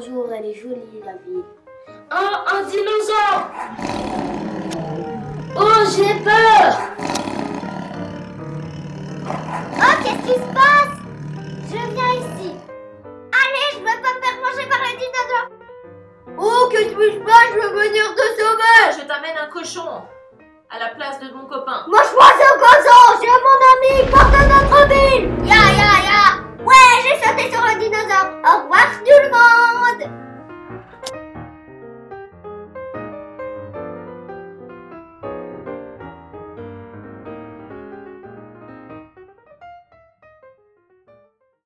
Bonjour, elle est jolie la ville. Oh, un dinosaure Oh, j'ai peur Oh, qu'est-ce qui se passe? Je viens ici. Allez, je veux pas me faire manger par les dinosaures. Oh, qu'est-ce que je Je veux venir te sauver. Je t'amène un cochon à la place de mon copain. Moi, ce cochon C'est mon